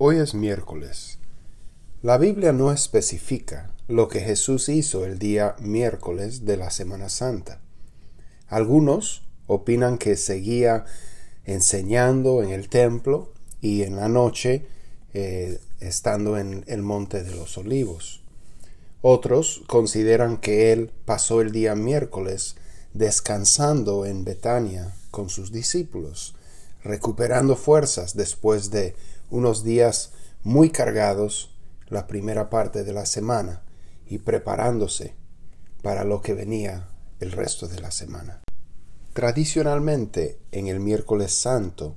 Hoy es miércoles. La Biblia no especifica lo que Jesús hizo el día miércoles de la Semana Santa. Algunos opinan que seguía enseñando en el templo y en la noche eh, estando en el monte de los olivos. Otros consideran que él pasó el día miércoles descansando en Betania con sus discípulos, recuperando fuerzas después de unos días muy cargados la primera parte de la semana y preparándose para lo que venía el resto de la semana. Tradicionalmente, en el miércoles santo,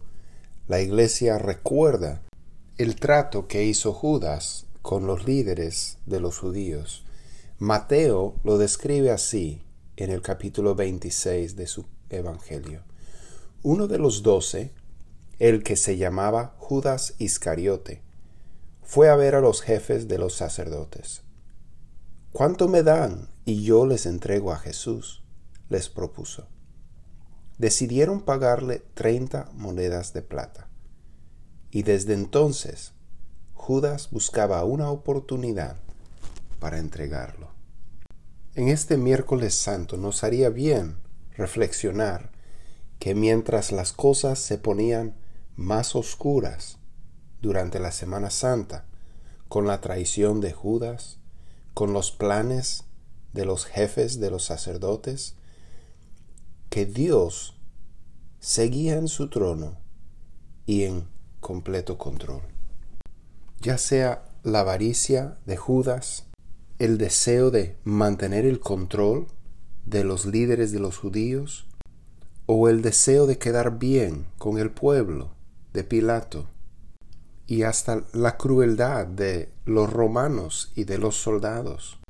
la iglesia recuerda el trato que hizo Judas con los líderes de los judíos. Mateo lo describe así en el capítulo 26 de su Evangelio. Uno de los doce, el que se llamaba Judas Iscariote, fue a ver a los jefes de los sacerdotes. ¿Cuánto me dan y yo les entrego a Jesús? les propuso. Decidieron pagarle treinta monedas de plata. Y desde entonces Judas buscaba una oportunidad para entregarlo. En este miércoles santo nos haría bien reflexionar que mientras las cosas se ponían más oscuras durante la Semana Santa, con la traición de Judas, con los planes de los jefes de los sacerdotes, que Dios seguía en su trono y en completo control. Ya sea la avaricia de Judas, el deseo de mantener el control de los líderes de los judíos, o el deseo de quedar bien con el pueblo de Pilato y hasta la crueldad de los romanos y de los soldados.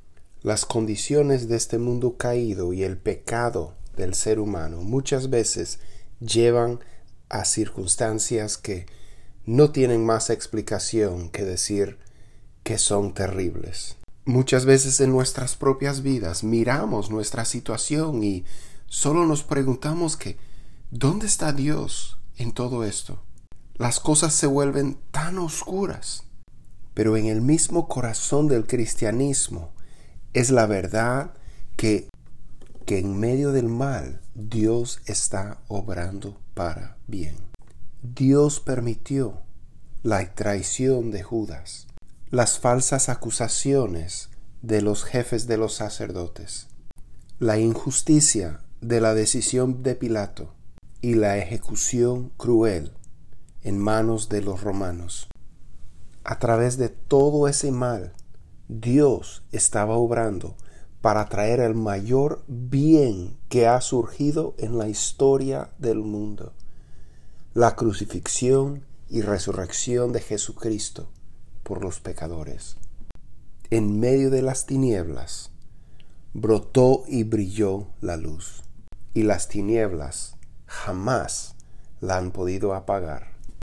Las condiciones de este mundo caído y el pecado del ser humano muchas veces llevan a circunstancias que no tienen más explicación que decir que son terribles. Muchas veces en nuestras propias vidas miramos nuestra situación y solo nos preguntamos que ¿dónde está Dios en todo esto? las cosas se vuelven tan oscuras. Pero en el mismo corazón del cristianismo es la verdad que, que en medio del mal Dios está obrando para bien. Dios permitió la traición de Judas, las falsas acusaciones de los jefes de los sacerdotes, la injusticia de la decisión de Pilato y la ejecución cruel en manos de los romanos. A través de todo ese mal, Dios estaba obrando para traer el mayor bien que ha surgido en la historia del mundo, la crucifixión y resurrección de Jesucristo por los pecadores. En medio de las tinieblas brotó y brilló la luz, y las tinieblas jamás la han podido apagar.